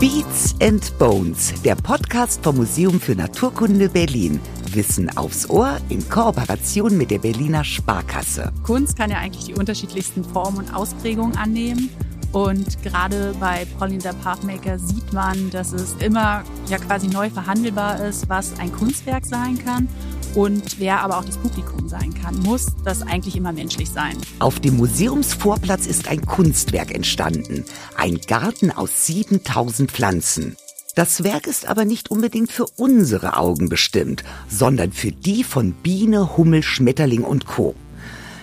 Beats and Bones, der Podcast vom Museum für Naturkunde Berlin. Wissen aufs Ohr in Kooperation mit der Berliner Sparkasse. Kunst kann ja eigentlich die unterschiedlichsten Formen und Ausprägungen annehmen. Und gerade bei Pauline der Pathmaker sieht man, dass es immer ja quasi neu verhandelbar ist, was ein Kunstwerk sein kann und wer aber auch das Publikum sein kann, muss das eigentlich immer menschlich sein. Auf dem Museumsvorplatz ist ein Kunstwerk entstanden. Ein Garten aus 7000 Pflanzen. Das Werk ist aber nicht unbedingt für unsere Augen bestimmt, sondern für die von Biene, Hummel, Schmetterling und Co.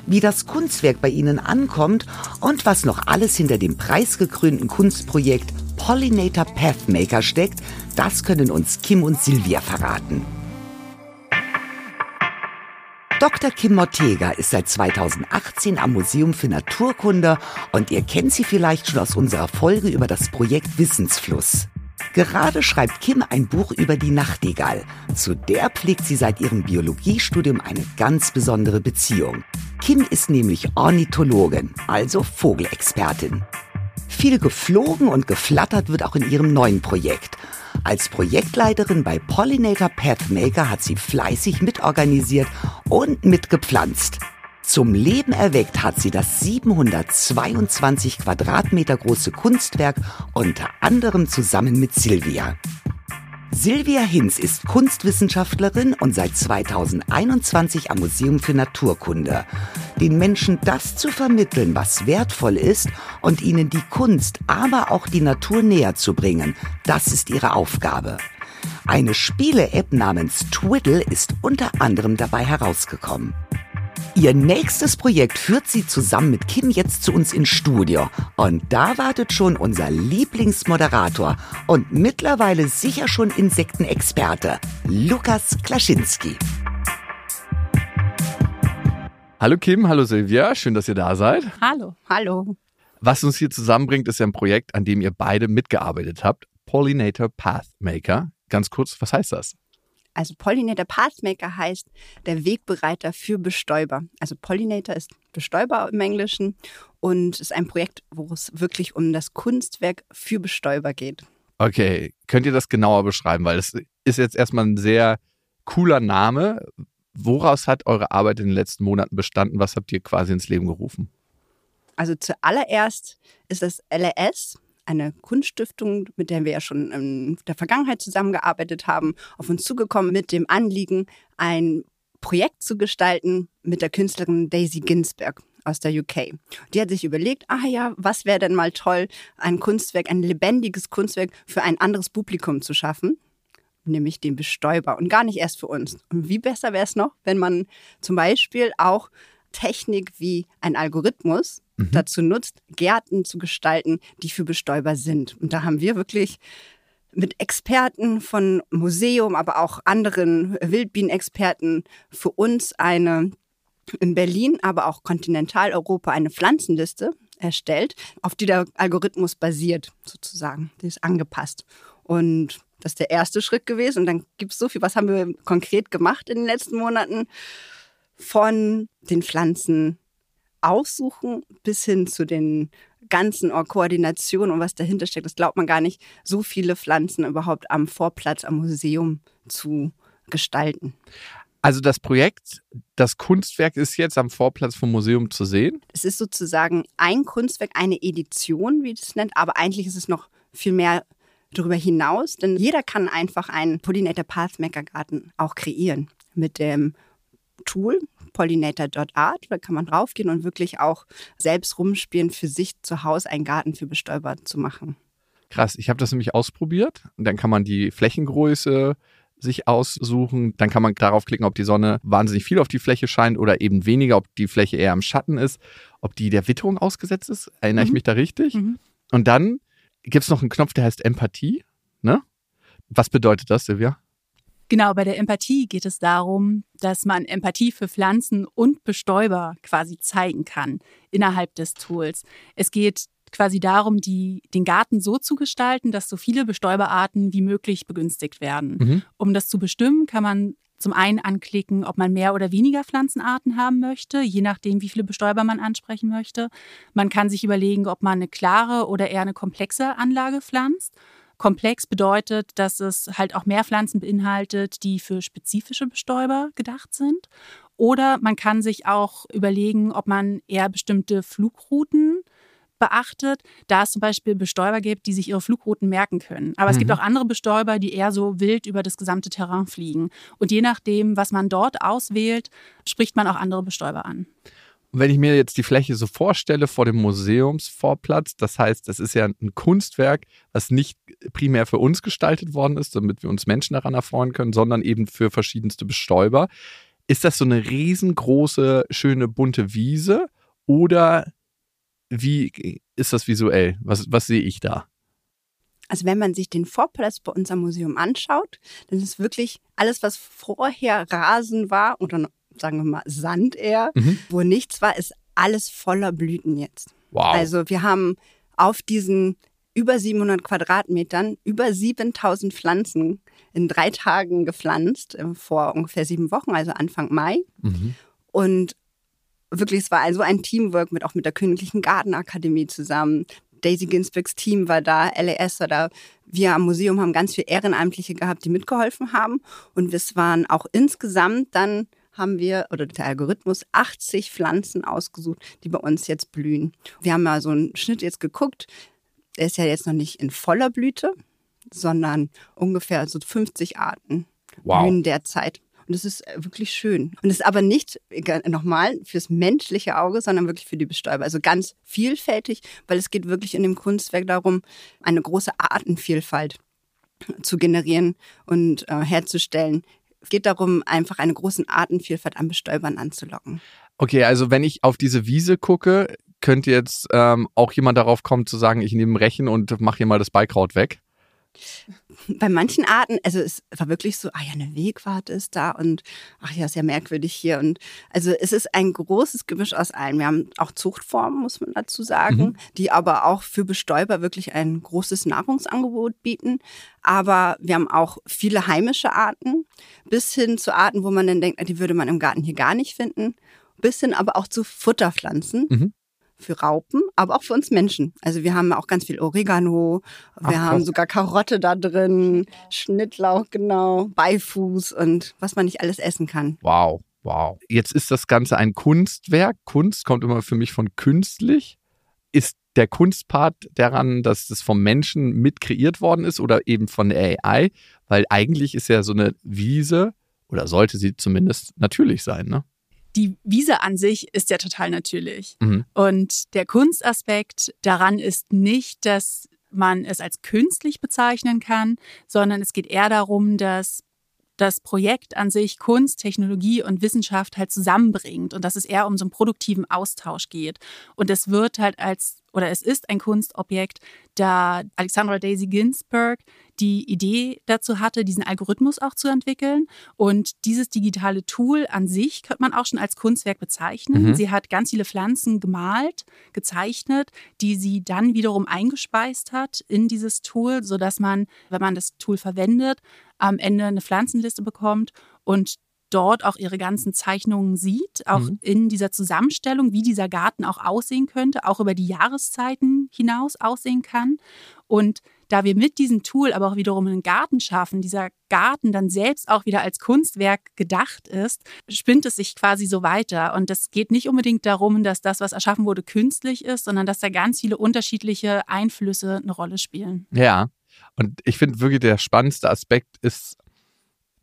Wie das Kunstwerk bei Ihnen ankommt und was noch alles hinter dem preisgekrönten Kunstprojekt Pollinator Pathmaker steckt, das können uns Kim und Silvia verraten. Dr. Kim Mortega ist seit 2018 am Museum für Naturkunde und ihr kennt sie vielleicht schon aus unserer Folge über das Projekt Wissensfluss. Gerade schreibt Kim ein Buch über die Nachtigall. Zu der pflegt sie seit ihrem Biologiestudium eine ganz besondere Beziehung. Kim ist nämlich Ornithologin, also Vogelexpertin. Viel geflogen und geflattert wird auch in ihrem neuen Projekt. Als Projektleiterin bei Pollinator Pathmaker hat sie fleißig mitorganisiert und mitgepflanzt. Zum Leben erweckt hat sie das 722 Quadratmeter große Kunstwerk unter anderem zusammen mit Silvia. Silvia Hinz ist Kunstwissenschaftlerin und seit 2021 am Museum für Naturkunde. Den Menschen das zu vermitteln, was wertvoll ist und ihnen die Kunst, aber auch die Natur näher zu bringen, das ist ihre Aufgabe. Eine Spiele-App namens Twiddle ist unter anderem dabei herausgekommen. Ihr nächstes Projekt führt sie zusammen mit Kim jetzt zu uns ins Studio. Und da wartet schon unser Lieblingsmoderator und mittlerweile sicher schon Insektenexperte, Lukas Klaschinski. Hallo Kim, hallo Silvia, schön, dass ihr da seid. Hallo. Hallo. Was uns hier zusammenbringt, ist ja ein Projekt, an dem ihr beide mitgearbeitet habt. Pollinator Pathmaker. Ganz kurz, was heißt das? Also Pollinator Pathmaker heißt der Wegbereiter für Bestäuber. Also Pollinator ist Bestäuber im Englischen und ist ein Projekt, wo es wirklich um das Kunstwerk für Bestäuber geht. Okay, könnt ihr das genauer beschreiben? Weil es ist jetzt erstmal ein sehr cooler Name. Woraus hat eure Arbeit in den letzten Monaten bestanden? Was habt ihr quasi ins Leben gerufen? Also zuallererst ist das LRS, eine Kunststiftung, mit der wir ja schon in der Vergangenheit zusammengearbeitet haben, auf uns zugekommen mit dem Anliegen, ein Projekt zu gestalten mit der Künstlerin Daisy Ginsberg aus der UK. Die hat sich überlegt, ah ja, was wäre denn mal toll, ein Kunstwerk, ein lebendiges Kunstwerk für ein anderes Publikum zu schaffen, nämlich den Bestäuber und gar nicht erst für uns. Und wie besser wäre es noch, wenn man zum Beispiel auch Technik wie ein Algorithmus mhm. dazu nutzt, Gärten zu gestalten, die für Bestäuber sind. Und da haben wir wirklich mit Experten von Museum, aber auch anderen Wildbienenexperten für uns eine in Berlin, aber auch Kontinentaleuropa eine Pflanzenliste erstellt, auf die der Algorithmus basiert, sozusagen. Die ist angepasst. Und das ist der erste Schritt gewesen. Und dann gibt es so viel, was haben wir konkret gemacht in den letzten Monaten? Von den Pflanzen aussuchen bis hin zu den ganzen Koordinationen und was dahinter steckt. Das glaubt man gar nicht, so viele Pflanzen überhaupt am Vorplatz, am Museum zu gestalten. Also das Projekt, das Kunstwerk ist jetzt am Vorplatz vom Museum zu sehen? Es ist sozusagen ein Kunstwerk, eine Edition, wie es nennt, aber eigentlich ist es noch viel mehr darüber hinaus, denn jeder kann einfach einen Pollinator Pathmaker Garten auch kreieren mit dem Tool, pollinator.art. Da kann man draufgehen und wirklich auch selbst rumspielen, für sich zu Hause einen Garten für Bestäuber zu machen. Krass, ich habe das nämlich ausprobiert. Und dann kann man die Flächengröße sich aussuchen. Dann kann man darauf klicken, ob die Sonne wahnsinnig viel auf die Fläche scheint oder eben weniger, ob die Fläche eher im Schatten ist, ob die der Witterung ausgesetzt ist. Erinnere mhm. ich mich da richtig? Mhm. Und dann gibt es noch einen Knopf, der heißt Empathie. Ne? Was bedeutet das, Silvia? Genau, bei der Empathie geht es darum, dass man Empathie für Pflanzen und Bestäuber quasi zeigen kann innerhalb des Tools. Es geht quasi darum, die, den Garten so zu gestalten, dass so viele Bestäuberarten wie möglich begünstigt werden. Mhm. Um das zu bestimmen, kann man zum einen anklicken, ob man mehr oder weniger Pflanzenarten haben möchte, je nachdem, wie viele Bestäuber man ansprechen möchte. Man kann sich überlegen, ob man eine klare oder eher eine komplexe Anlage pflanzt Komplex bedeutet, dass es halt auch mehr Pflanzen beinhaltet, die für spezifische Bestäuber gedacht sind. Oder man kann sich auch überlegen, ob man eher bestimmte Flugrouten beachtet, da es zum Beispiel Bestäuber gibt, die sich ihre Flugrouten merken können. Aber mhm. es gibt mhm. auch andere Bestäuber, die eher so wild über das gesamte Terrain fliegen. Und je nachdem, was man dort auswählt, spricht man auch andere Bestäuber an. Wenn ich mir jetzt die Fläche so vorstelle vor dem Museumsvorplatz, das heißt, das ist ja ein Kunstwerk, was nicht primär für uns gestaltet worden ist, damit wir uns Menschen daran erfreuen können, sondern eben für verschiedenste Bestäuber. Ist das so eine riesengroße, schöne, bunte Wiese oder wie ist das visuell? Was, was sehe ich da? Also wenn man sich den Vorplatz bei unserem Museum anschaut, dann ist wirklich alles, was vorher Rasen war oder sagen wir mal Sand eher, mhm. wo nichts war, ist alles voller Blüten jetzt. Wow. Also wir haben auf diesen über 700 Quadratmetern über 7000 Pflanzen in drei Tagen gepflanzt, äh, vor ungefähr sieben Wochen, also Anfang Mai. Mhm. Und wirklich, es war also ein Teamwork mit auch mit der Königlichen Gartenakademie zusammen. Daisy Ginsbergs Team war da, LAS war da. Wir am Museum haben ganz viele Ehrenamtliche gehabt, die mitgeholfen haben. Und es waren auch insgesamt dann haben wir, oder der Algorithmus, 80 Pflanzen ausgesucht, die bei uns jetzt blühen. Wir haben mal so einen Schnitt jetzt geguckt. Der ist ja jetzt noch nicht in voller Blüte, sondern ungefähr so 50 Arten wow. blühen derzeit. Und das ist wirklich schön. Und es ist aber nicht, nochmal, fürs menschliche Auge, sondern wirklich für die Bestäuber. Also ganz vielfältig, weil es geht wirklich in dem Kunstwerk darum, eine große Artenvielfalt zu generieren und äh, herzustellen. Es geht darum, einfach eine große Artenvielfalt an Bestäubern anzulocken. Okay, also wenn ich auf diese Wiese gucke, könnte jetzt ähm, auch jemand darauf kommen zu sagen, ich nehme Rechen und mache hier mal das Beikraut weg? Bei manchen Arten, also es war wirklich so, ah ja, eine Wegwarte ist da und ach ja, ist ja merkwürdig hier. Und also es ist ein großes Gemisch aus allen. Wir haben auch Zuchtformen, muss man dazu sagen, mhm. die aber auch für Bestäuber wirklich ein großes Nahrungsangebot bieten. Aber wir haben auch viele heimische Arten, bis hin zu Arten, wo man dann denkt, die würde man im Garten hier gar nicht finden bis hin aber auch zu Futterpflanzen, mhm für Raupen, aber auch für uns Menschen. Also wir haben auch ganz viel Oregano, wir Ach, haben sogar Karotte da drin, Schnittlauch, genau, Beifuß und was man nicht alles essen kann. Wow, wow. Jetzt ist das Ganze ein Kunstwerk. Kunst kommt immer für mich von künstlich. Ist der Kunstpart daran, dass das vom Menschen mit kreiert worden ist oder eben von der AI? Weil eigentlich ist ja so eine Wiese oder sollte sie zumindest natürlich sein, ne? Die Wiese an sich ist ja total natürlich. Mhm. Und der Kunstaspekt daran ist nicht, dass man es als künstlich bezeichnen kann, sondern es geht eher darum, dass das Projekt an sich Kunst, Technologie und Wissenschaft halt zusammenbringt und dass es eher um so einen produktiven Austausch geht. Und es wird halt als oder es ist ein Kunstobjekt, da Alexandra Daisy Ginsburg die Idee dazu hatte, diesen Algorithmus auch zu entwickeln. Und dieses digitale Tool an sich könnte man auch schon als Kunstwerk bezeichnen. Mhm. Sie hat ganz viele Pflanzen gemalt, gezeichnet, die sie dann wiederum eingespeist hat in dieses Tool, sodass man, wenn man das Tool verwendet, am Ende eine Pflanzenliste bekommt und dort auch ihre ganzen Zeichnungen sieht, auch mhm. in dieser Zusammenstellung, wie dieser Garten auch aussehen könnte, auch über die Jahreszeiten hinaus aussehen kann. Und da wir mit diesem Tool aber auch wiederum einen Garten schaffen, dieser Garten dann selbst auch wieder als Kunstwerk gedacht ist, spinnt es sich quasi so weiter. Und es geht nicht unbedingt darum, dass das, was erschaffen wurde, künstlich ist, sondern dass da ganz viele unterschiedliche Einflüsse eine Rolle spielen. Ja. Und ich finde wirklich der spannendste Aspekt ist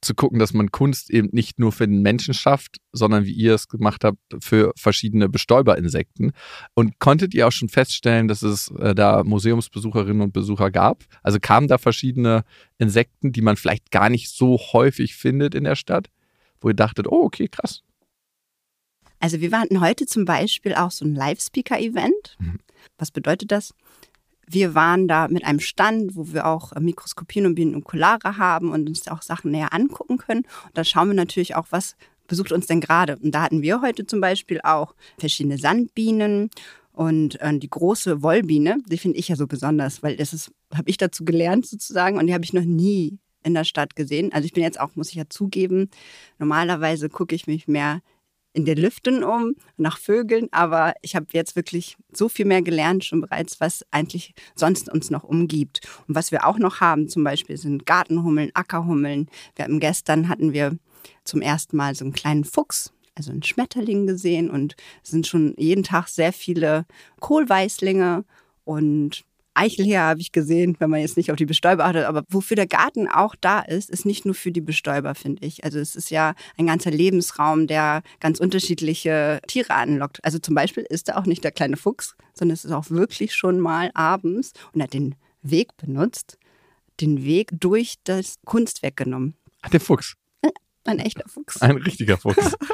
zu gucken, dass man Kunst eben nicht nur für den Menschen schafft, sondern wie ihr es gemacht habt, für verschiedene Bestäuberinsekten. Und konntet ihr auch schon feststellen, dass es äh, da Museumsbesucherinnen und Besucher gab? Also kamen da verschiedene Insekten, die man vielleicht gar nicht so häufig findet in der Stadt, wo ihr dachtet, oh, okay, krass. Also wir hatten heute zum Beispiel auch so ein Live-Speaker-Event. Mhm. Was bedeutet das? Wir waren da mit einem Stand, wo wir auch Mikroskopien und Binokulare haben und uns auch Sachen näher angucken können. Und da schauen wir natürlich auch, was besucht uns denn gerade. Und da hatten wir heute zum Beispiel auch verschiedene Sandbienen und äh, die große Wollbiene, die finde ich ja so besonders, weil das ist, habe ich dazu gelernt sozusagen und die habe ich noch nie in der Stadt gesehen. Also ich bin jetzt auch, muss ich ja zugeben, normalerweise gucke ich mich mehr in den Lüften um, nach Vögeln, aber ich habe jetzt wirklich so viel mehr gelernt schon bereits, was eigentlich sonst uns noch umgibt. Und was wir auch noch haben, zum Beispiel sind Gartenhummeln, Ackerhummeln. Wir hatten gestern hatten wir zum ersten Mal so einen kleinen Fuchs, also einen Schmetterling gesehen und es sind schon jeden Tag sehr viele Kohlweißlinge und Eichelheer habe ich gesehen, wenn man jetzt nicht auf die Bestäuber achtet. Aber wofür der Garten auch da ist, ist nicht nur für die Bestäuber, finde ich. Also es ist ja ein ganzer Lebensraum, der ganz unterschiedliche Tiere anlockt. Also zum Beispiel ist da auch nicht der kleine Fuchs, sondern es ist auch wirklich schon mal abends und hat den Weg benutzt, den Weg durch das Kunstwerk genommen. Der Fuchs. Ein echter Fuchs. Ein richtiger Fuchs.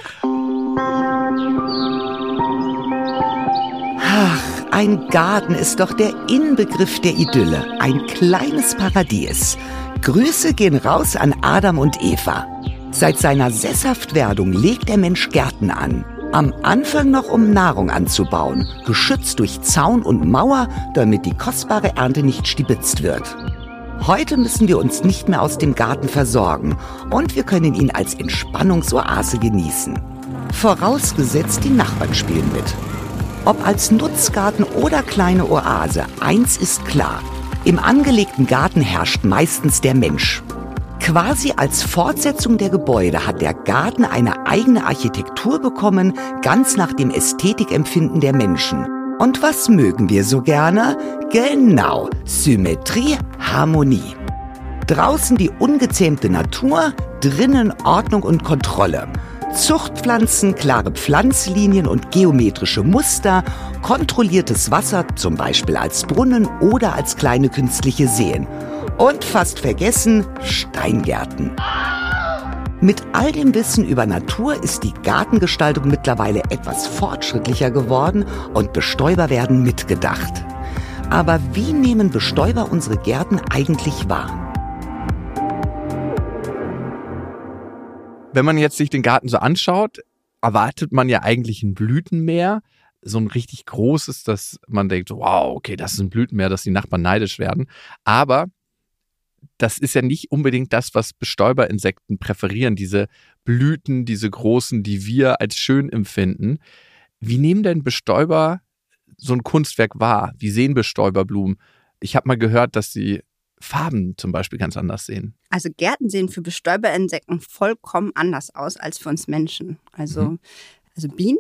Ach, ein Garten ist doch der Inbegriff der Idylle, ein kleines Paradies. Grüße gehen raus an Adam und Eva. Seit seiner Sesshaftwerdung legt der Mensch Gärten an. Am Anfang noch um Nahrung anzubauen, geschützt durch Zaun und Mauer, damit die kostbare Ernte nicht stibitzt wird. Heute müssen wir uns nicht mehr aus dem Garten versorgen und wir können ihn als Entspannungsoase genießen. Vorausgesetzt, die Nachbarn spielen mit. Ob als Nutzgarten oder kleine Oase, eins ist klar. Im angelegten Garten herrscht meistens der Mensch. Quasi als Fortsetzung der Gebäude hat der Garten eine eigene Architektur bekommen, ganz nach dem Ästhetikempfinden der Menschen. Und was mögen wir so gerne? Genau, Symmetrie, Harmonie. Draußen die ungezähmte Natur, drinnen Ordnung und Kontrolle. Zuchtpflanzen, klare Pflanzlinien und geometrische Muster, kontrolliertes Wasser, zum Beispiel als Brunnen oder als kleine künstliche Seen. Und fast vergessen, Steingärten. Mit all dem Wissen über Natur ist die Gartengestaltung mittlerweile etwas fortschrittlicher geworden und Bestäuber werden mitgedacht. Aber wie nehmen Bestäuber unsere Gärten eigentlich wahr? Wenn man jetzt sich den Garten so anschaut, erwartet man ja eigentlich ein Blütenmeer. So ein richtig großes, dass man denkt, wow, okay, das ist ein Blütenmeer, dass die Nachbarn neidisch werden. Aber das ist ja nicht unbedingt das, was Bestäuberinsekten präferieren, diese Blüten, diese großen, die wir als schön empfinden. Wie nehmen denn Bestäuber so ein Kunstwerk wahr? Wie sehen Bestäuberblumen? Ich habe mal gehört, dass sie Farben zum Beispiel ganz anders sehen. Also Gärten sehen für Bestäuberinsekten vollkommen anders aus als für uns Menschen. Also, mhm. also Bienen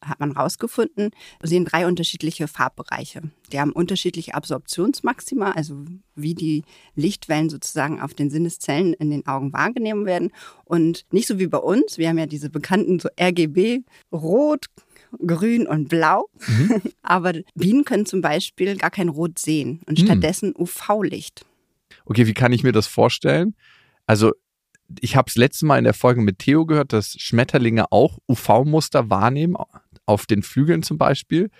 hat man rausgefunden, sehen drei unterschiedliche Farbbereiche. Die haben unterschiedliche Absorptionsmaxima, also wie die Lichtwellen sozusagen auf den Sinneszellen in den Augen wahrgenommen werden. Und nicht so wie bei uns, wir haben ja diese bekannten so RGB, Rot, Grün und Blau. Mhm. Aber Bienen können zum Beispiel gar kein Rot sehen und mhm. stattdessen UV-Licht. Okay, wie kann ich mir das vorstellen? Also ich habe es letztes Mal in der Folge mit Theo gehört, dass Schmetterlinge auch UV-Muster wahrnehmen, auf den Flügeln zum Beispiel.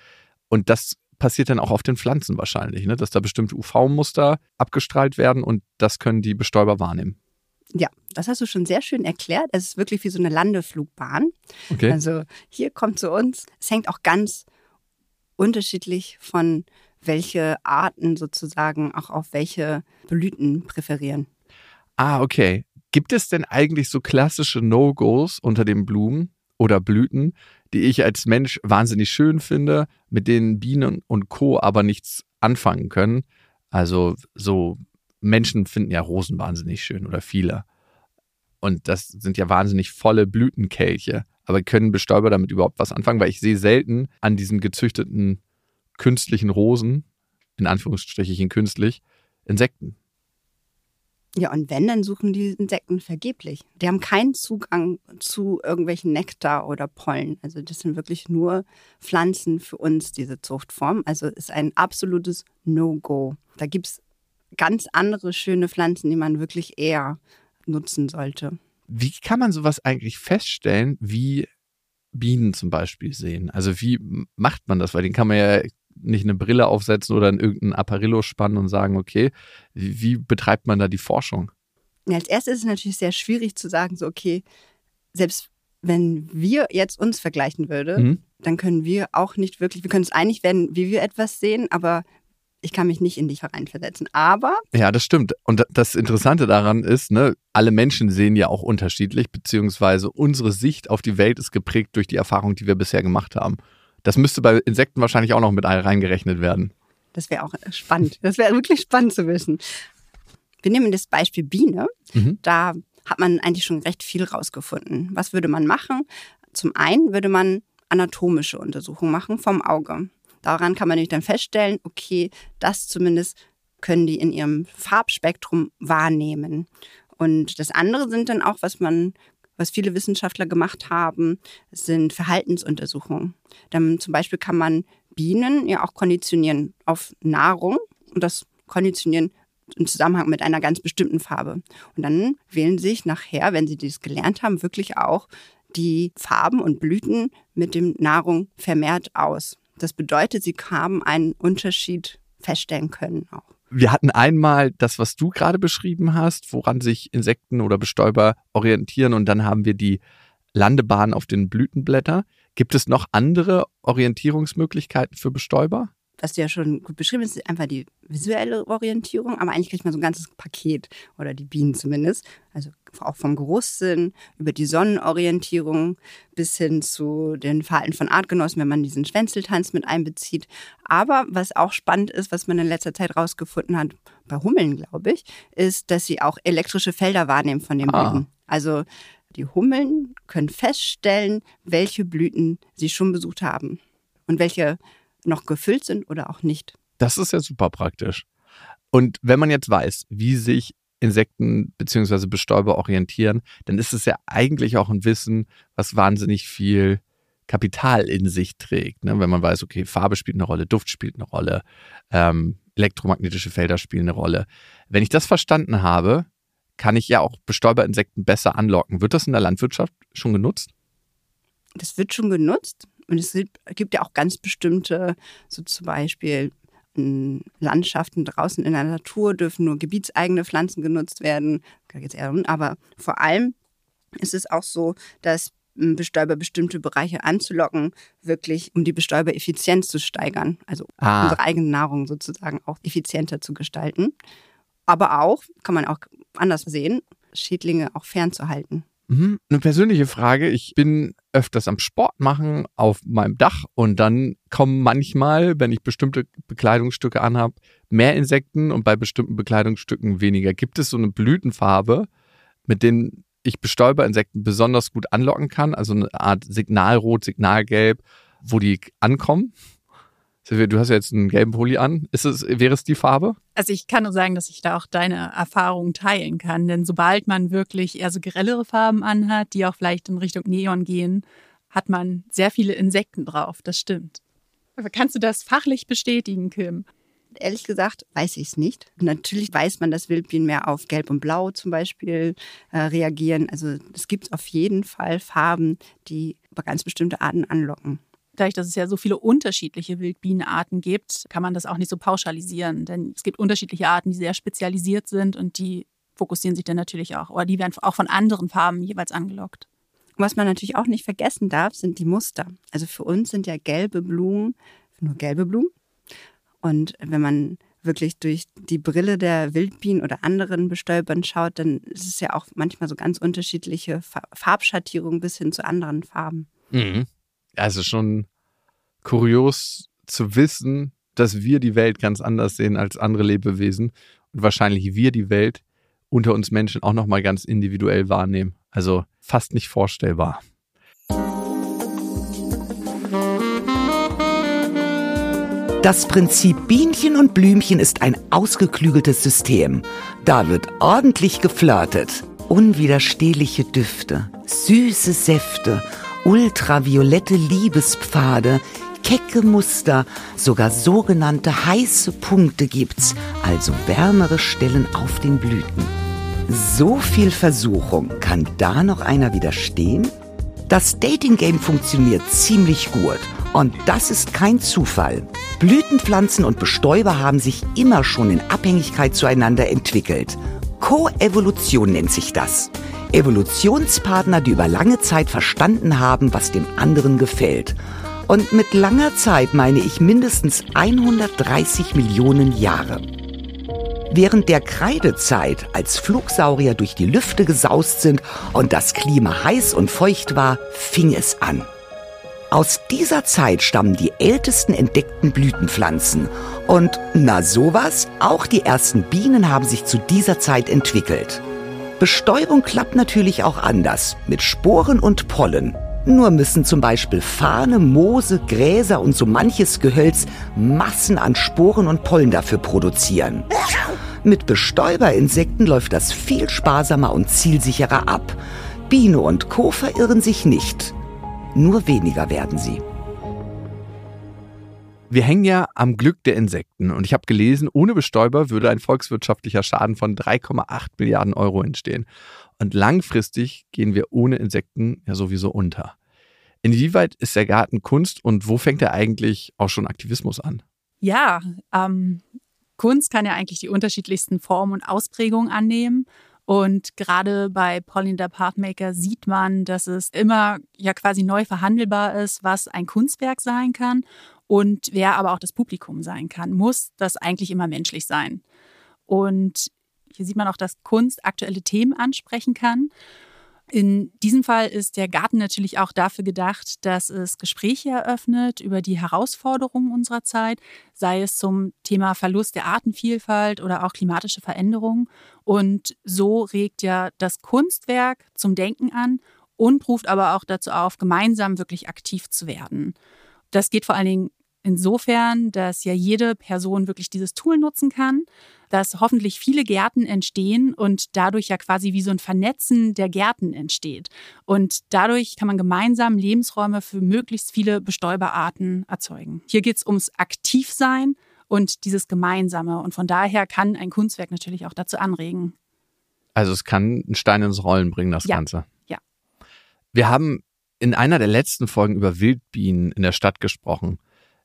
Und das passiert dann auch auf den Pflanzen wahrscheinlich, ne? dass da bestimmte UV-Muster abgestrahlt werden und das können die Bestäuber wahrnehmen. Ja, das hast du schon sehr schön erklärt. Es ist wirklich wie so eine Landeflugbahn. Okay. Also hier kommt zu uns. Es hängt auch ganz unterschiedlich von welche Arten sozusagen auch auf welche Blüten präferieren. Ah, okay. Gibt es denn eigentlich so klassische No-Gos unter den Blumen oder Blüten, die ich als Mensch wahnsinnig schön finde, mit denen Bienen und Co. aber nichts anfangen können? Also so Menschen finden ja Rosen wahnsinnig schön oder viele. Und das sind ja wahnsinnig volle Blütenkelche. Aber können Bestäuber damit überhaupt was anfangen? Weil ich sehe selten an diesen gezüchteten künstlichen Rosen, in Anführungsstrichen künstlich, Insekten. Ja, und wenn, dann suchen die Insekten vergeblich. Die haben keinen Zugang zu irgendwelchen Nektar oder Pollen. Also das sind wirklich nur Pflanzen für uns, diese Zuchtform. Also ist ein absolutes No-Go. Da gibt es ganz andere schöne Pflanzen, die man wirklich eher nutzen sollte. Wie kann man sowas eigentlich feststellen, wie Bienen zum Beispiel sehen? Also wie macht man das? Weil den kann man ja nicht eine Brille aufsetzen oder in irgendein Apparillo spannen und sagen, okay, wie, betreibt man da die Forschung? Ja, als erstes ist es natürlich sehr schwierig zu sagen, so okay, selbst wenn wir jetzt uns vergleichen würden, mhm. dann können wir auch nicht wirklich, wir können uns einig werden, wie wir etwas sehen, aber ich kann mich nicht in dich hereinversetzen. Aber. Ja, das stimmt. Und das Interessante daran ist, ne, alle Menschen sehen ja auch unterschiedlich, beziehungsweise unsere Sicht auf die Welt ist geprägt durch die Erfahrung, die wir bisher gemacht haben. Das müsste bei Insekten wahrscheinlich auch noch mit reingerechnet werden. Das wäre auch spannend. Das wäre wirklich spannend zu wissen. Wir nehmen das Beispiel Biene. Mhm. Da hat man eigentlich schon recht viel rausgefunden. Was würde man machen? Zum einen würde man anatomische Untersuchungen machen vom Auge. Daran kann man nämlich dann feststellen, okay, das zumindest können die in ihrem Farbspektrum wahrnehmen. Und das andere sind dann auch, was man, was viele Wissenschaftler gemacht haben, sind Verhaltensuntersuchungen. Dann zum Beispiel kann man Bienen ja auch konditionieren auf Nahrung und das konditionieren im Zusammenhang mit einer ganz bestimmten Farbe. Und dann wählen sich nachher, wenn sie dies gelernt haben, wirklich auch die Farben und Blüten mit dem Nahrung vermehrt aus. Das bedeutet, sie haben einen Unterschied feststellen können auch. Wir hatten einmal das, was du gerade beschrieben hast, woran sich Insekten oder Bestäuber orientieren und dann haben wir die Landebahn auf den Blütenblätter. Gibt es noch andere Orientierungsmöglichkeiten für Bestäuber? Was du ja schon gut beschrieben hast, ist einfach die visuelle Orientierung, aber eigentlich kriegt man so ein ganzes Paket oder die Bienen zumindest. Also auch vom Geruchssinn über die Sonnenorientierung bis hin zu den Verhalten von Artgenossen, wenn man diesen Schwänzeltanz mit einbezieht. Aber was auch spannend ist, was man in letzter Zeit rausgefunden hat, bei Hummeln, glaube ich, ist, dass sie auch elektrische Felder wahrnehmen von den ah. Blüten. Also die Hummeln können feststellen, welche Blüten sie schon besucht haben und welche noch gefüllt sind oder auch nicht. Das ist ja super praktisch. Und wenn man jetzt weiß, wie sich Insekten bzw. Bestäuber orientieren, dann ist es ja eigentlich auch ein Wissen, was wahnsinnig viel Kapital in sich trägt. Ne? Wenn man weiß, okay, Farbe spielt eine Rolle, Duft spielt eine Rolle, ähm, elektromagnetische Felder spielen eine Rolle. Wenn ich das verstanden habe, kann ich ja auch Bestäuberinsekten besser anlocken. Wird das in der Landwirtschaft schon genutzt? Das wird schon genutzt. Und es gibt ja auch ganz bestimmte, so zum Beispiel in Landschaften draußen in der Natur dürfen nur gebietseigene Pflanzen genutzt werden. Aber vor allem ist es auch so, dass Bestäuber bestimmte Bereiche anzulocken, wirklich um die Bestäubereffizienz zu steigern, also ah. unsere eigene Nahrung sozusagen auch effizienter zu gestalten. Aber auch, kann man auch anders sehen, Schädlinge auch fernzuhalten. Mhm. Eine persönliche Frage. Ich bin öfters am Sport machen auf meinem Dach und dann kommen manchmal, wenn ich bestimmte Bekleidungsstücke anhabe, mehr Insekten und bei bestimmten Bekleidungsstücken weniger. Gibt es so eine Blütenfarbe, mit denen ich Bestäuberinsekten besonders gut anlocken kann? Also eine Art Signalrot, Signalgelb, wo die ankommen? Du hast ja jetzt einen gelben Pulli an. Ist es, wäre es die Farbe? Also ich kann nur sagen, dass ich da auch deine Erfahrungen teilen kann. Denn sobald man wirklich eher so grellere Farben anhat, die auch vielleicht in Richtung Neon gehen, hat man sehr viele Insekten drauf. Das stimmt. Aber kannst du das fachlich bestätigen, Kim? Ehrlich gesagt weiß ich es nicht. Natürlich weiß man, dass Wildbienen mehr auf Gelb und Blau zum Beispiel äh, reagieren. Also es gibt auf jeden Fall Farben, die ganz bestimmte Arten anlocken dadurch, dass es ja so viele unterschiedliche Wildbienenarten gibt, kann man das auch nicht so pauschalisieren. Denn es gibt unterschiedliche Arten, die sehr spezialisiert sind und die fokussieren sich dann natürlich auch. Oder die werden auch von anderen Farben jeweils angelockt. Was man natürlich auch nicht vergessen darf, sind die Muster. Also für uns sind ja gelbe Blumen nur gelbe Blumen. Und wenn man wirklich durch die Brille der Wildbienen oder anderen Bestäubern schaut, dann ist es ja auch manchmal so ganz unterschiedliche Farbschattierungen bis hin zu anderen Farben. Mhm also schon kurios zu wissen, dass wir die Welt ganz anders sehen als andere Lebewesen und wahrscheinlich wir die Welt unter uns Menschen auch nochmal ganz individuell wahrnehmen. Also fast nicht vorstellbar. Das Prinzip Bienchen und Blümchen ist ein ausgeklügeltes System. Da wird ordentlich geflirtet. Unwiderstehliche Düfte, süße Säfte ultraviolette Liebespfade, kecke Muster, sogar sogenannte heiße Punkte gibt's, also wärmere Stellen auf den Blüten. So viel Versuchung, kann da noch einer widerstehen? Das Dating-Game funktioniert ziemlich gut und das ist kein Zufall. Blütenpflanzen und Bestäuber haben sich immer schon in Abhängigkeit zueinander entwickelt. Koevolution nennt sich das. Evolutionspartner, die über lange Zeit verstanden haben, was dem anderen gefällt. Und mit langer Zeit meine ich mindestens 130 Millionen Jahre. Während der Kreidezeit, als Flugsaurier durch die Lüfte gesaust sind und das Klima heiß und feucht war, fing es an. Aus dieser Zeit stammen die ältesten entdeckten Blütenpflanzen. Und na sowas, auch die ersten Bienen haben sich zu dieser Zeit entwickelt. Bestäubung klappt natürlich auch anders, mit Sporen und Pollen. Nur müssen zum Beispiel Fahne, Moose, Gräser und so manches Gehölz Massen an Sporen und Pollen dafür produzieren. Mit Bestäuberinsekten läuft das viel sparsamer und zielsicherer ab. Biene und Co. verirren sich nicht. Nur weniger werden sie. Wir hängen ja am Glück der Insekten und ich habe gelesen, ohne Bestäuber würde ein volkswirtschaftlicher Schaden von 3,8 Milliarden Euro entstehen. Und langfristig gehen wir ohne Insekten ja sowieso unter. Inwieweit ist der Garten Kunst und wo fängt er eigentlich auch schon Aktivismus an? Ja, ähm, Kunst kann ja eigentlich die unterschiedlichsten Formen und Ausprägungen annehmen. Und gerade bei Pauline der Pathmaker sieht man, dass es immer ja quasi neu verhandelbar ist, was ein Kunstwerk sein kann und wer aber auch das Publikum sein kann. Muss das eigentlich immer menschlich sein. Und hier sieht man auch, dass Kunst aktuelle Themen ansprechen kann. In diesem Fall ist der Garten natürlich auch dafür gedacht, dass es Gespräche eröffnet über die Herausforderungen unserer Zeit, sei es zum Thema Verlust der Artenvielfalt oder auch klimatische Veränderungen. Und so regt ja das Kunstwerk zum Denken an und ruft aber auch dazu auf, gemeinsam wirklich aktiv zu werden. Das geht vor allen Dingen insofern, dass ja jede Person wirklich dieses Tool nutzen kann, dass hoffentlich viele Gärten entstehen und dadurch ja quasi wie so ein Vernetzen der Gärten entsteht. Und dadurch kann man gemeinsam Lebensräume für möglichst viele Bestäuberarten erzeugen. Hier geht es ums Aktivsein und dieses Gemeinsame. Und von daher kann ein Kunstwerk natürlich auch dazu anregen. Also es kann einen Stein ins Rollen bringen, das ja. Ganze. Ja. Wir haben in einer der letzten Folgen über Wildbienen in der Stadt gesprochen.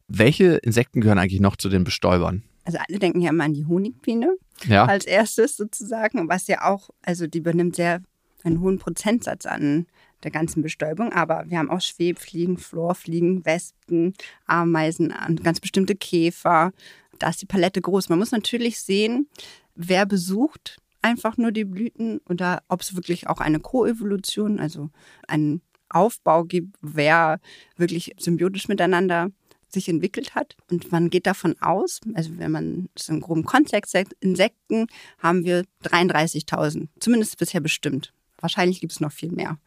Welche Insekten gehören eigentlich noch zu den Bestäubern? Also alle denken ja immer an die Honigbiene Ja. als erstes sozusagen, was ja auch, also die übernimmt sehr einen hohen Prozentsatz an der ganzen Bestäubung, aber wir haben auch Schwebfliegen, Florfliegen, Wespen, Ameisen, an- ganz bestimmte Käfer. Da ist die Palette groß. Man muss natürlich sehen, wer besucht einfach nur die Blüten oder ob es wirklich auch eine Koevolution, also einen Aufbau gibt, wer wirklich symbiotisch miteinander sich entwickelt hat. Und man geht davon aus, also wenn man so einen groben Kontext sagt, Insekten haben wir 33.000, zumindest bisher bestimmt. Wahrscheinlich gibt es noch viel mehr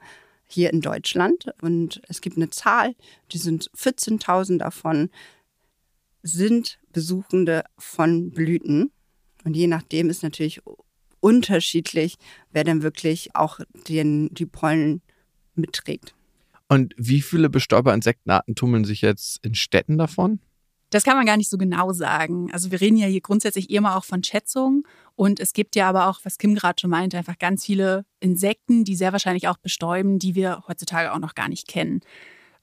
hier in Deutschland. Und es gibt eine Zahl, die sind 14.000 davon sind Besuchende von Blüten. Und je nachdem ist natürlich unterschiedlich, wer denn wirklich auch den, die Pollen mitträgt. Und wie viele Bestäuberinsektenarten tummeln sich jetzt in Städten davon? Das kann man gar nicht so genau sagen. Also wir reden ja hier grundsätzlich immer auch von Schätzungen. Und es gibt ja aber auch, was Kim gerade schon meinte, einfach ganz viele Insekten, die sehr wahrscheinlich auch bestäuben, die wir heutzutage auch noch gar nicht kennen.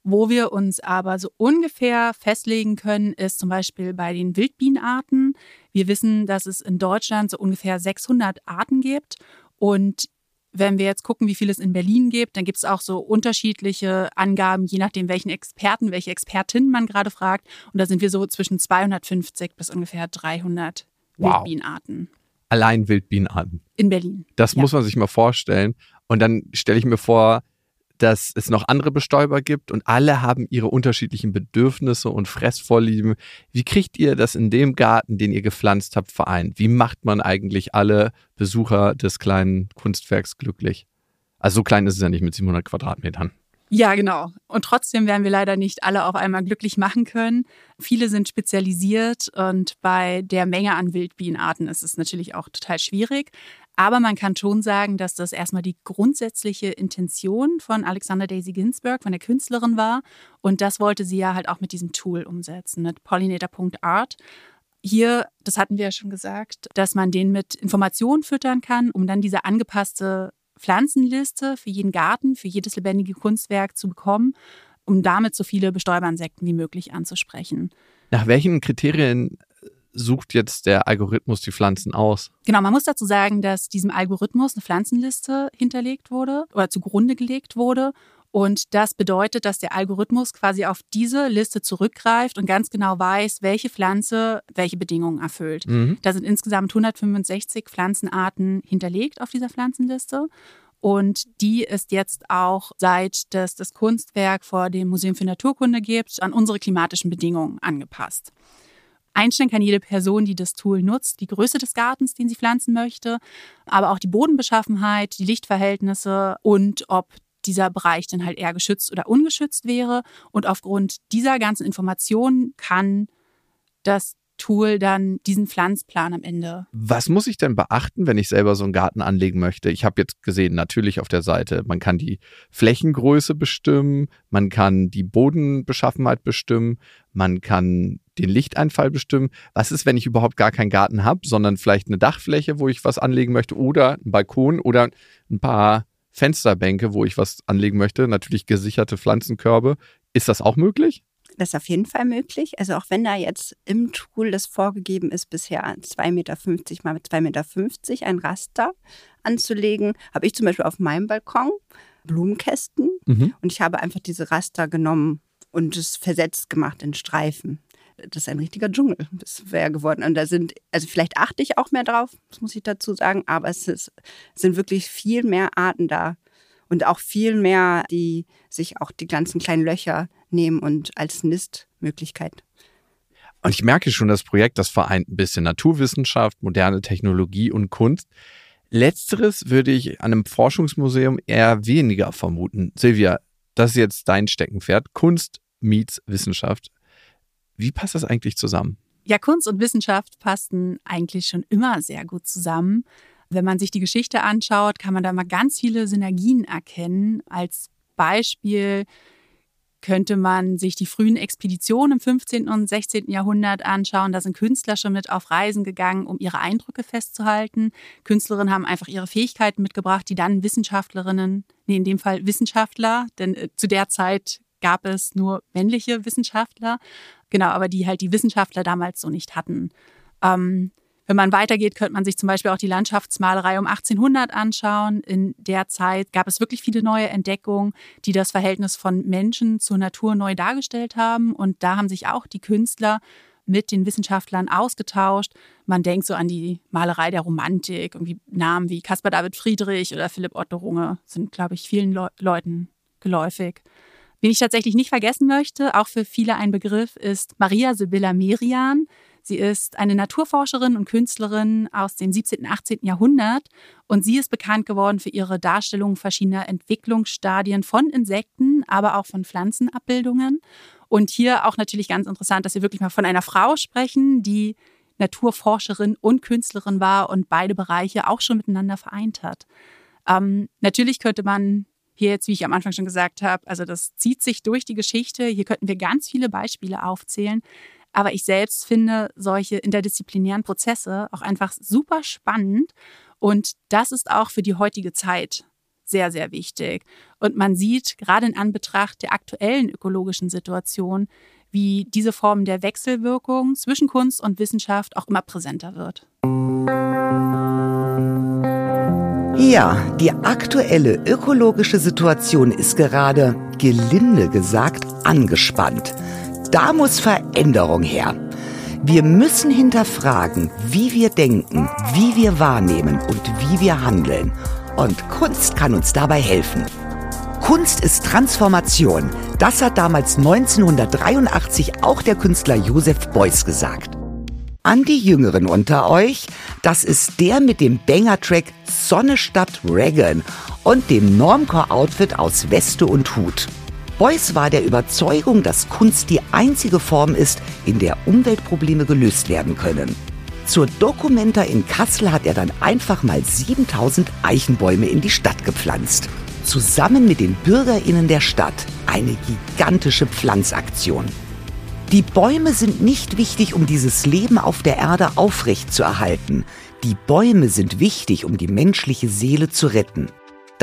Wo wir uns aber so ungefähr festlegen können, ist zum Beispiel bei den Wildbienenarten. Wir wissen, dass es in Deutschland so ungefähr 600 Arten gibt. Und wenn wir jetzt gucken, wie viel es in Berlin gibt, dann gibt es auch so unterschiedliche Angaben, je nachdem, welchen Experten, welche Expertin man gerade fragt. Und da sind wir so zwischen 250 bis ungefähr 300 Wow. Wildbienenarten Allein Wildbienenarten. in Berlin. Das Ja. muss man sich mal vorstellen. Und dann stelle ich mir vor, dass es noch andere Bestäuber gibt und alle haben ihre unterschiedlichen Bedürfnisse und Fressvorlieben. Wie kriegt ihr das in dem Garten, den ihr gepflanzt habt, vereint? Wie macht man eigentlich alle Besucher des kleinen Kunstwerks glücklich? Also so klein ist es ja nicht mit 700 Quadratmetern. Ja, genau. Und trotzdem werden wir leider nicht alle auf einmal glücklich machen können. Viele sind spezialisiert und bei der Menge an Wildbienenarten ist es natürlich auch total schwierig. Aber man kann schon sagen, dass das erstmal die grundsätzliche Intention von Alexander Daisy Ginsberg, von der Künstlerin war. Und das wollte sie ja halt auch mit diesem Tool umsetzen, mit pollinator.art. Hier, das hatten wir ja schon gesagt, dass man den mit Informationen füttern kann, um dann diese angepasste Pflanzenliste für jeden Garten, für jedes lebendige Kunstwerk zu bekommen, um damit so viele Bestäuberinsekten wie möglich anzusprechen. Nach welchen Kriterien sucht jetzt der Algorithmus die Pflanzen aus? Genau, man muss dazu sagen, dass diesem Algorithmus eine Pflanzenliste hinterlegt wurde oder zugrunde gelegt wurde. Und das bedeutet, dass der Algorithmus quasi auf diese Liste zurückgreift und ganz genau weiß, welche Pflanze welche Bedingungen erfüllt. Mhm. Da sind insgesamt 165 Pflanzenarten hinterlegt auf dieser Pflanzenliste. Und die ist jetzt auch, seit es das Kunstwerk vor dem Museum für Naturkunde gibt, an unsere klimatischen Bedingungen angepasst. Einstellen kann jede Person, die das Tool nutzt, die Größe des Gartens, den sie pflanzen möchte, aber auch die Bodenbeschaffenheit, die Lichtverhältnisse und ob dieser Bereich dann halt eher geschützt oder ungeschützt wäre. Und aufgrund dieser ganzen Informationen kann das Tool dann diesen Pflanzplan am Ende. Was muss ich denn beachten, wenn ich selber so einen Garten anlegen möchte? Ich habe jetzt gesehen, natürlich auf der Seite, man kann die Flächengröße bestimmen, man kann die Bodenbeschaffenheit bestimmen, man kann den Lichteinfall bestimmen. Was ist, wenn ich überhaupt gar keinen Garten habe, sondern vielleicht eine Dachfläche, wo ich was anlegen möchte oder einen Balkon oder ein paar Fensterbänke, wo ich was anlegen möchte, natürlich gesicherte Pflanzenkörbe. Ist das auch möglich? Das ist auf jeden Fall möglich. Also auch wenn da jetzt im Tool das vorgegeben ist, bisher 2,50 Meter mal mit 2,50 Meter ein Raster anzulegen, habe ich zum Beispiel auf meinem Balkon Blumenkästen mhm. und ich habe einfach diese Raster genommen und es versetzt gemacht in Streifen das ist ein richtiger Dschungel. Das wäre geworden. Und da sind, also vielleicht achte ich auch mehr drauf, das muss ich dazu sagen, aber es, ist, es sind wirklich viel mehr Arten da. Und auch viel mehr, die sich auch die ganzen kleinen Löcher nehmen und als Nistmöglichkeit. Und ich merke schon, das Projekt, das vereint ein bisschen Naturwissenschaft, moderne Technologie und Kunst. Letzteres würde ich an einem Forschungsmuseum eher weniger vermuten. Silvia, das ist jetzt dein Steckenpferd. Kunst meets Wissenschaft. Wie passt das eigentlich zusammen? Ja, Kunst und Wissenschaft passten eigentlich schon immer sehr gut zusammen. Wenn man sich die Geschichte anschaut, kann man da mal ganz viele Synergien erkennen. Als Beispiel könnte man sich die frühen Expeditionen im 15. und 16. Jahrhundert anschauen. Da sind Künstler schon mit auf Reisen gegangen, um ihre Eindrücke festzuhalten. Künstlerinnen haben einfach ihre Fähigkeiten mitgebracht, die dann Wissenschaftlerinnen, nee, in dem Fall Wissenschaftler, denn äh, zu der Zeit gab es nur männliche Wissenschaftler, genau, aber die halt die Wissenschaftler damals so nicht hatten. Ähm, wenn man weitergeht, könnte man sich zum Beispiel auch die Landschaftsmalerei um 1800 anschauen. In der Zeit gab es wirklich viele neue Entdeckungen, die das Verhältnis von Menschen zur Natur neu dargestellt haben. Und da haben sich auch die Künstler mit den Wissenschaftlern ausgetauscht. Man denkt so an die Malerei der Romantik, irgendwie Namen wie Caspar David Friedrich oder Philipp Otto Runge sind, glaube ich, vielen Le Leuten geläufig. Wen ich tatsächlich nicht vergessen möchte, auch für viele ein Begriff, ist Maria Sibylla Merian. Sie ist eine Naturforscherin und Künstlerin aus dem 17. und 18. Jahrhundert und sie ist bekannt geworden für ihre Darstellung verschiedener Entwicklungsstadien von Insekten, aber auch von Pflanzenabbildungen. Und hier auch natürlich ganz interessant, dass wir wirklich mal von einer Frau sprechen, die Naturforscherin und Künstlerin war und beide Bereiche auch schon miteinander vereint hat. Ähm, natürlich könnte man hier jetzt, wie ich am Anfang schon gesagt habe, also das zieht sich durch die Geschichte. Hier könnten wir ganz viele Beispiele aufzählen. Aber ich selbst finde solche interdisziplinären Prozesse auch einfach super spannend. Und das ist auch für die heutige Zeit sehr, sehr wichtig. Und man sieht gerade in Anbetracht der aktuellen ökologischen Situation, wie diese Form der Wechselwirkung zwischen Kunst und Wissenschaft auch immer präsenter wird. Ja, die aktuelle ökologische Situation ist gerade, gelinde gesagt, angespannt. Da muss Veränderung her. Wir müssen hinterfragen, wie wir denken, wie wir wahrnehmen und wie wir handeln. Und Kunst kann uns dabei helfen. Kunst ist Transformation. Das hat damals 1983 auch der Künstler Joseph Beuys gesagt. An die Jüngeren unter euch, das ist der mit dem Banger-Track Sonne statt Reagan und dem Normcore-Outfit aus Weste und Hut. Beuys war der Überzeugung, dass Kunst die einzige Form ist, in der Umweltprobleme gelöst werden können. Zur Documenta in Kassel hat er dann einfach mal 7000 Eichenbäume in die Stadt gepflanzt. Zusammen mit den BürgerInnen der Stadt eine gigantische Pflanzaktion. Die Bäume sind nicht wichtig, um dieses Leben auf der Erde aufrechtzuerhalten. Die Bäume sind wichtig, um die menschliche Seele zu retten.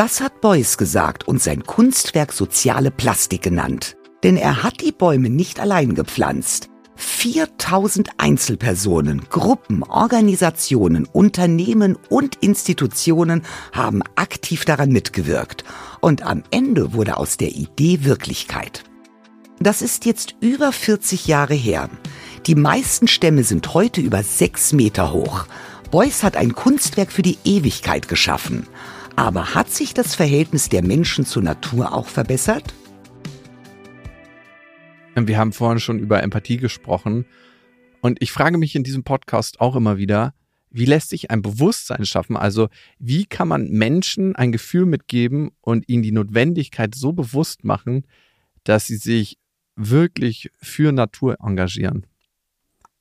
Das hat Beuys gesagt und sein Kunstwerk soziale Plastik genannt. Denn er hat die Bäume nicht allein gepflanzt. 4000 Einzelpersonen, Gruppen, Organisationen, Unternehmen und Institutionen haben aktiv daran mitgewirkt. Und am Ende wurde aus der Idee Wirklichkeit. Das ist jetzt über 40 Jahre her. Die meisten Stämme sind heute über sechs Meter hoch. Beuys hat ein Kunstwerk für die Ewigkeit geschaffen. Aber hat sich das Verhältnis der Menschen zur Natur auch verbessert? Wir haben vorhin schon über Empathie gesprochen. Und ich frage mich in diesem Podcast auch immer wieder, wie lässt sich ein Bewusstsein schaffen? Also wie kann man Menschen ein Gefühl mitgeben und ihnen die Notwendigkeit so bewusst machen, dass sie sich wirklich für Natur engagieren?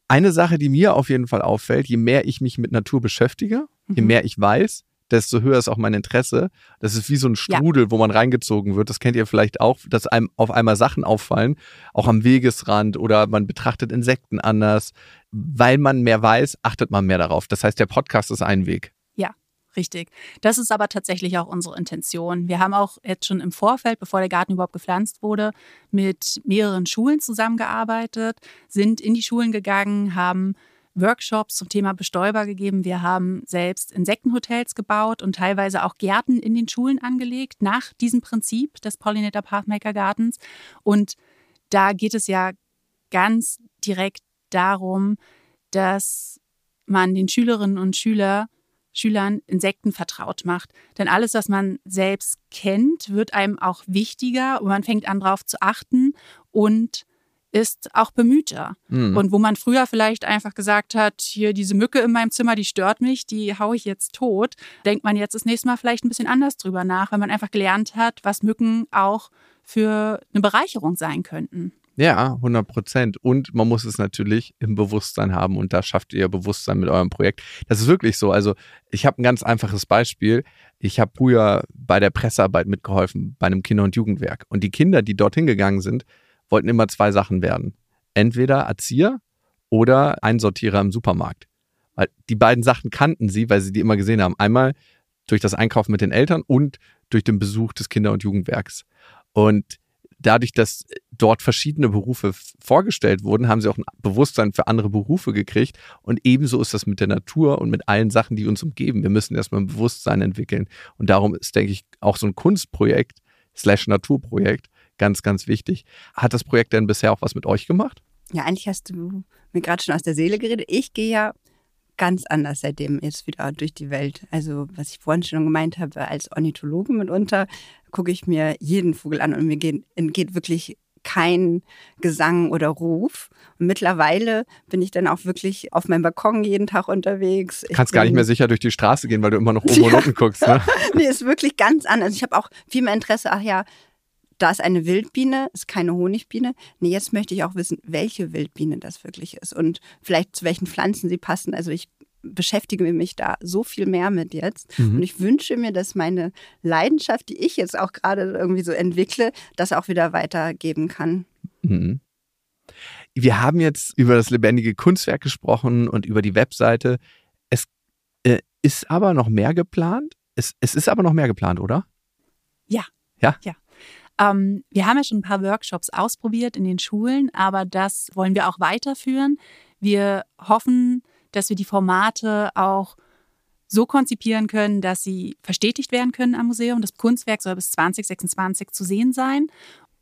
Eine Sache, die mir auf jeden Fall auffällt, je mehr ich mich mit Natur beschäftige, je mhm. mehr ich weiß, desto höher ist auch mein Interesse. Das ist wie so ein Strudel, ja. wo man reingezogen wird. Das kennt ihr vielleicht auch, dass einem auf einmal Sachen auffallen, auch am Wegesrand oder man betrachtet Insekten anders. Weil man mehr weiß, achtet man mehr darauf. Das heißt, der Podcast ist ein Weg. Ja, richtig. Das ist aber tatsächlich auch unsere Intention. Wir haben auch jetzt schon im Vorfeld, bevor der Garten überhaupt gepflanzt wurde, mit mehreren Schulen zusammengearbeitet, sind in die Schulen gegangen, haben Workshops zum Thema Bestäuber gegeben. Wir haben selbst Insektenhotels gebaut und teilweise auch Gärten in den Schulen angelegt, nach diesem Prinzip des Pollinator Pathmaker Gartens. Und da geht es ja ganz direkt darum, dass man den Schülerinnen und Schüler, Schülern Insekten vertraut macht. Denn alles, was man selbst kennt, wird einem auch wichtiger und man fängt an, darauf zu achten und ist auch bemühter. Mhm. Und wo man früher vielleicht einfach gesagt hat, hier diese Mücke in meinem Zimmer, die stört mich, die haue ich jetzt tot, denkt man jetzt das nächste Mal vielleicht ein bisschen anders drüber nach, weil man einfach gelernt hat, was Mücken auch für eine Bereicherung sein könnten. Ja, 100 Prozent. Und man muss es natürlich im Bewusstsein haben und da schafft ihr Bewusstsein mit eurem Projekt. Das ist wirklich so. Also ich habe ein ganz einfaches Beispiel. Ich habe früher bei der Pressearbeit mitgeholfen bei einem Kinder- und Jugendwerk. Und die Kinder, die dorthin gegangen sind, wollten immer zwei Sachen werden. Entweder Erzieher oder Einsortierer im Supermarkt. Weil die beiden Sachen kannten sie, weil sie die immer gesehen haben. Einmal durch das Einkaufen mit den Eltern und durch den Besuch des Kinder- und Jugendwerks. Und dadurch, dass dort verschiedene Berufe vorgestellt wurden, haben sie auch ein Bewusstsein für andere Berufe gekriegt. Und ebenso ist das mit der Natur und mit allen Sachen, die uns umgeben. Wir müssen erstmal ein Bewusstsein entwickeln. Und darum ist, denke ich, auch so ein Kunstprojekt slash Naturprojekt ganz, ganz wichtig. Hat das Projekt denn bisher auch was mit euch gemacht? Ja, eigentlich hast du mir gerade schon aus der Seele geredet. Ich gehe ja ganz anders seitdem jetzt wieder durch die Welt. Also, was ich vorhin schon gemeint habe, als Ornithologe mitunter gucke ich mir jeden Vogel an und mir geht, geht wirklich kein Gesang oder Ruf. Und mittlerweile bin ich dann auch wirklich auf meinem Balkon jeden Tag unterwegs. Du kannst gar nicht mehr sicher durch die Straße gehen, weil du immer noch oben ja. und unten guckst. Ne? nee, ist wirklich ganz anders. Ich habe auch viel mehr Interesse, ach ja, da ist eine Wildbiene, ist keine Honigbiene. Nee, jetzt möchte ich auch wissen, welche Wildbiene das wirklich ist und vielleicht zu welchen Pflanzen sie passen. Also ich beschäftige mich da so viel mehr mit jetzt. Mhm. Und ich wünsche mir, dass meine Leidenschaft, die ich jetzt auch gerade irgendwie so entwickle, das auch wieder weitergeben kann. Mhm. Wir haben jetzt über das lebendige Kunstwerk gesprochen und über die Webseite. Es äh, ist aber noch mehr geplant. Es, es ist aber noch mehr geplant, oder? Ja. Ja? Ja. Ähm, wir haben ja schon ein paar Workshops ausprobiert in den Schulen, aber das wollen wir auch weiterführen. Wir hoffen, dass wir die Formate auch so konzipieren können, dass sie verstetigt werden können am Museum. Das Kunstwerk soll bis 2026 zu sehen sein.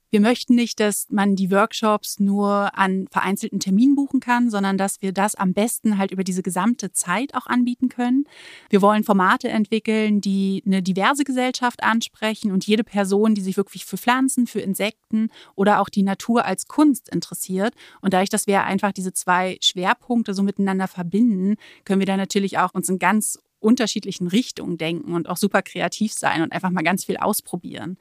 Wir möchten nicht, dass man die Workshops nur an vereinzelten Terminen buchen kann, sondern dass wir das am besten halt über diese gesamte Zeit auch anbieten können. Wir wollen Formate entwickeln, die eine diverse Gesellschaft ansprechen und jede Person, die sich wirklich für Pflanzen, für Insekten oder auch die Natur als Kunst interessiert. Und dadurch, dass wir einfach diese zwei Schwerpunkte so miteinander verbinden, können wir da natürlich auch uns in ganz unterschiedlichen Richtungen denken und auch super kreativ sein und einfach mal ganz viel ausprobieren.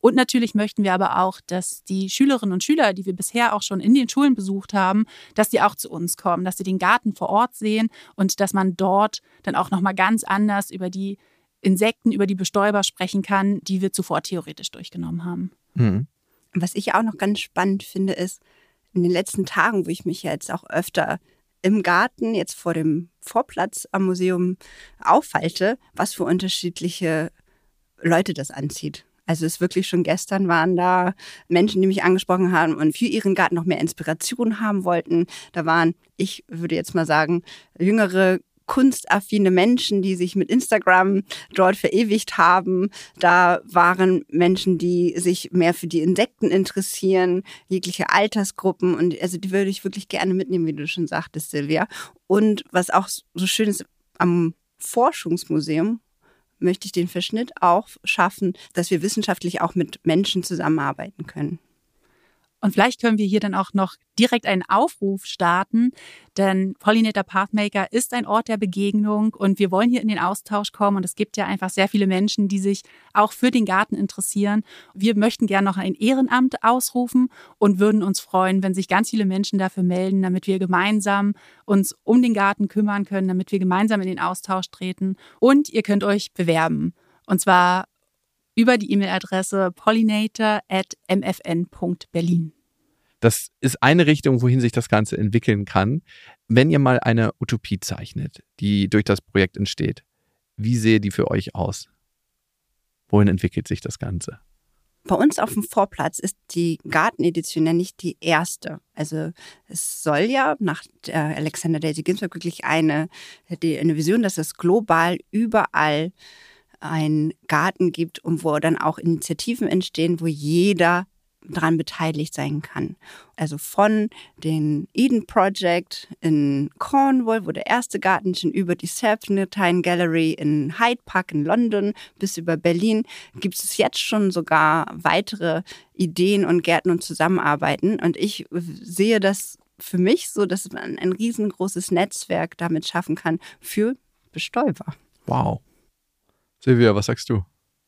Und natürlich möchten wir aber auch, dass die Schülerinnen und Schüler, die wir bisher auch schon in den Schulen besucht haben, dass die auch zu uns kommen, dass sie den Garten vor Ort sehen und dass man dort dann auch nochmal ganz anders über die Insekten, über die Bestäuber sprechen kann, die wir zuvor theoretisch durchgenommen haben. Mhm. Was ich auch noch ganz spannend finde, ist, in den letzten Tagen, wo ich mich jetzt auch öfter im Garten, jetzt vor dem Vorplatz am Museum aufhalte, was für unterschiedliche Leute das anzieht. Also es ist wirklich schon gestern waren da Menschen, die mich angesprochen haben und für ihren Garten noch mehr Inspiration haben wollten. Da waren, ich würde jetzt mal sagen, jüngere kunstaffine Menschen, die sich mit Instagram dort verewigt haben. Da waren Menschen, die sich mehr für die Insekten interessieren, jegliche Altersgruppen. Und also die würde ich wirklich gerne mitnehmen, wie du schon sagtest, Silvia. Und was auch so schön ist am Forschungsmuseum, möchte ich den Verschnitt auch schaffen, dass wir wissenschaftlich auch mit Menschen zusammenarbeiten können. Und vielleicht können wir hier dann auch noch direkt einen Aufruf starten, denn Pollinator Pathmaker ist ein Ort der Begegnung und wir wollen hier in den Austausch kommen und es gibt ja einfach sehr viele Menschen, die sich auch für den Garten interessieren. Wir möchten gerne noch ein Ehrenamt ausrufen und würden uns freuen, wenn sich ganz viele Menschen dafür melden, damit wir gemeinsam uns um den Garten kümmern können, damit wir gemeinsam in den Austausch treten und ihr könnt euch bewerben. Und zwar über die E-Mail-Adresse pollinator.mfn.berlin. Das ist eine Richtung, wohin sich das Ganze entwickeln kann. Wenn ihr mal eine Utopie zeichnet, die durch das Projekt entsteht, wie sehe die für euch aus? Wohin entwickelt sich das Ganze? Bei uns auf dem Vorplatz ist die Gartenedition ja nicht die erste. Also es soll ja nach Alexander Daisy Ginsburg wirklich eine, die, eine Vision, dass es global überall einen Garten gibt und wo dann auch Initiativen entstehen, wo jeder daran beteiligt sein kann. Also von den Eden Project in Cornwall, wo der erste Garten schon über die Serpentine Gallery in Hyde Park in London bis über Berlin gibt es jetzt schon sogar weitere Ideen und Gärten und Zusammenarbeiten. Und ich sehe das für mich so, dass man ein riesengroßes Netzwerk damit schaffen kann für Bestäuber. Wow. Silvia, was sagst du?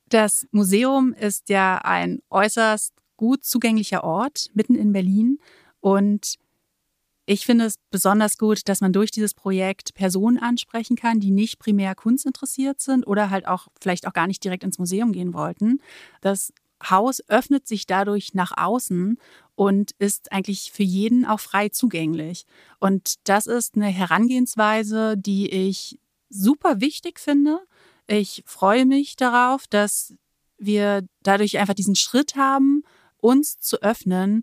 Das Museum ist ja ein äußerst gut zugänglicher Ort mitten in Berlin und ich finde es besonders gut, dass man durch dieses Projekt Personen ansprechen kann, die nicht primär kunstinteressiert sind oder halt auch vielleicht auch gar nicht direkt ins Museum gehen wollten. Das Haus öffnet sich dadurch nach außen und ist eigentlich für jeden auch frei zugänglich. Und das ist eine Herangehensweise, die ich super wichtig finde ich freue mich darauf, dass wir dadurch einfach diesen Schritt haben, uns zu öffnen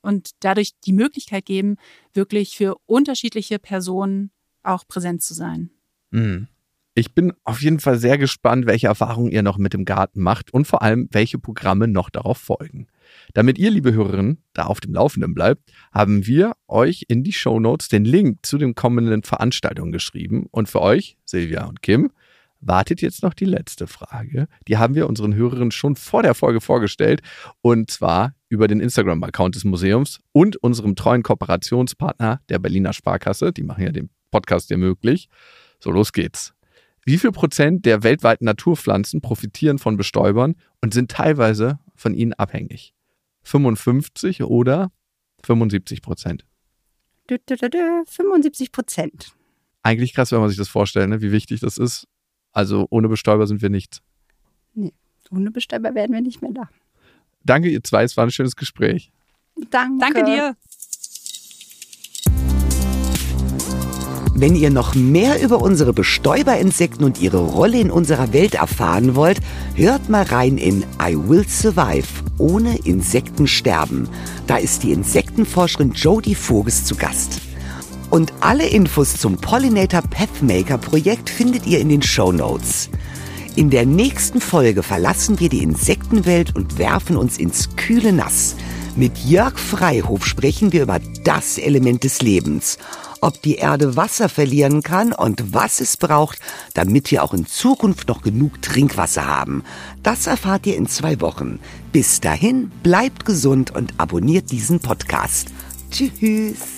und dadurch die Möglichkeit geben, wirklich für unterschiedliche Personen auch präsent zu sein. Mhm. Ich bin auf jeden Fall sehr gespannt, welche Erfahrungen ihr noch mit dem Garten macht und vor allem, welche Programme noch darauf folgen. Damit ihr, liebe Hörerinnen, da auf dem Laufenden bleibt, haben wir euch in die Show Notes den Link zu den kommenden Veranstaltungen geschrieben. Und für euch, Silvia und Kim, wartet jetzt noch die letzte Frage. Die haben wir unseren Hörerinnen schon vor der Folge vorgestellt und zwar über den Instagram-Account des Museums und unserem treuen Kooperationspartner der Berliner Sparkasse. Die machen ja den Podcast hier möglich. So, los geht's. Wie viel Prozent der weltweiten Naturpflanzen profitieren von Bestäubern und sind teilweise von ihnen abhängig? 55 oder 75 Prozent? 75 Prozent. Eigentlich krass, wenn man sich das vorstellt, ne? wie wichtig das ist. Also ohne Bestäuber sind wir nichts. Nee, ohne Bestäuber werden wir nicht mehr da. Danke, ihr zwei. Es war ein schönes Gespräch. Danke. Danke dir. Wenn ihr noch mehr über unsere Bestäuberinsekten und ihre Rolle in unserer Welt erfahren wollt, hört mal rein in I Will Survive ohne Insekten sterben. Da ist die Insektenforscherin Jodie Voges zu Gast. Und alle Infos zum Pollinator Pathmaker Projekt findet ihr in den Show Notes. In der nächsten Folge verlassen wir die Insektenwelt und werfen uns ins kühle Nass. Mit Jörg Freihof sprechen wir über das Element des Lebens. Ob die Erde Wasser verlieren kann und was es braucht, damit wir auch in Zukunft noch genug Trinkwasser haben. Das erfahrt ihr in zwei Wochen. Bis dahin, bleibt gesund und abonniert diesen Podcast. Tschüss.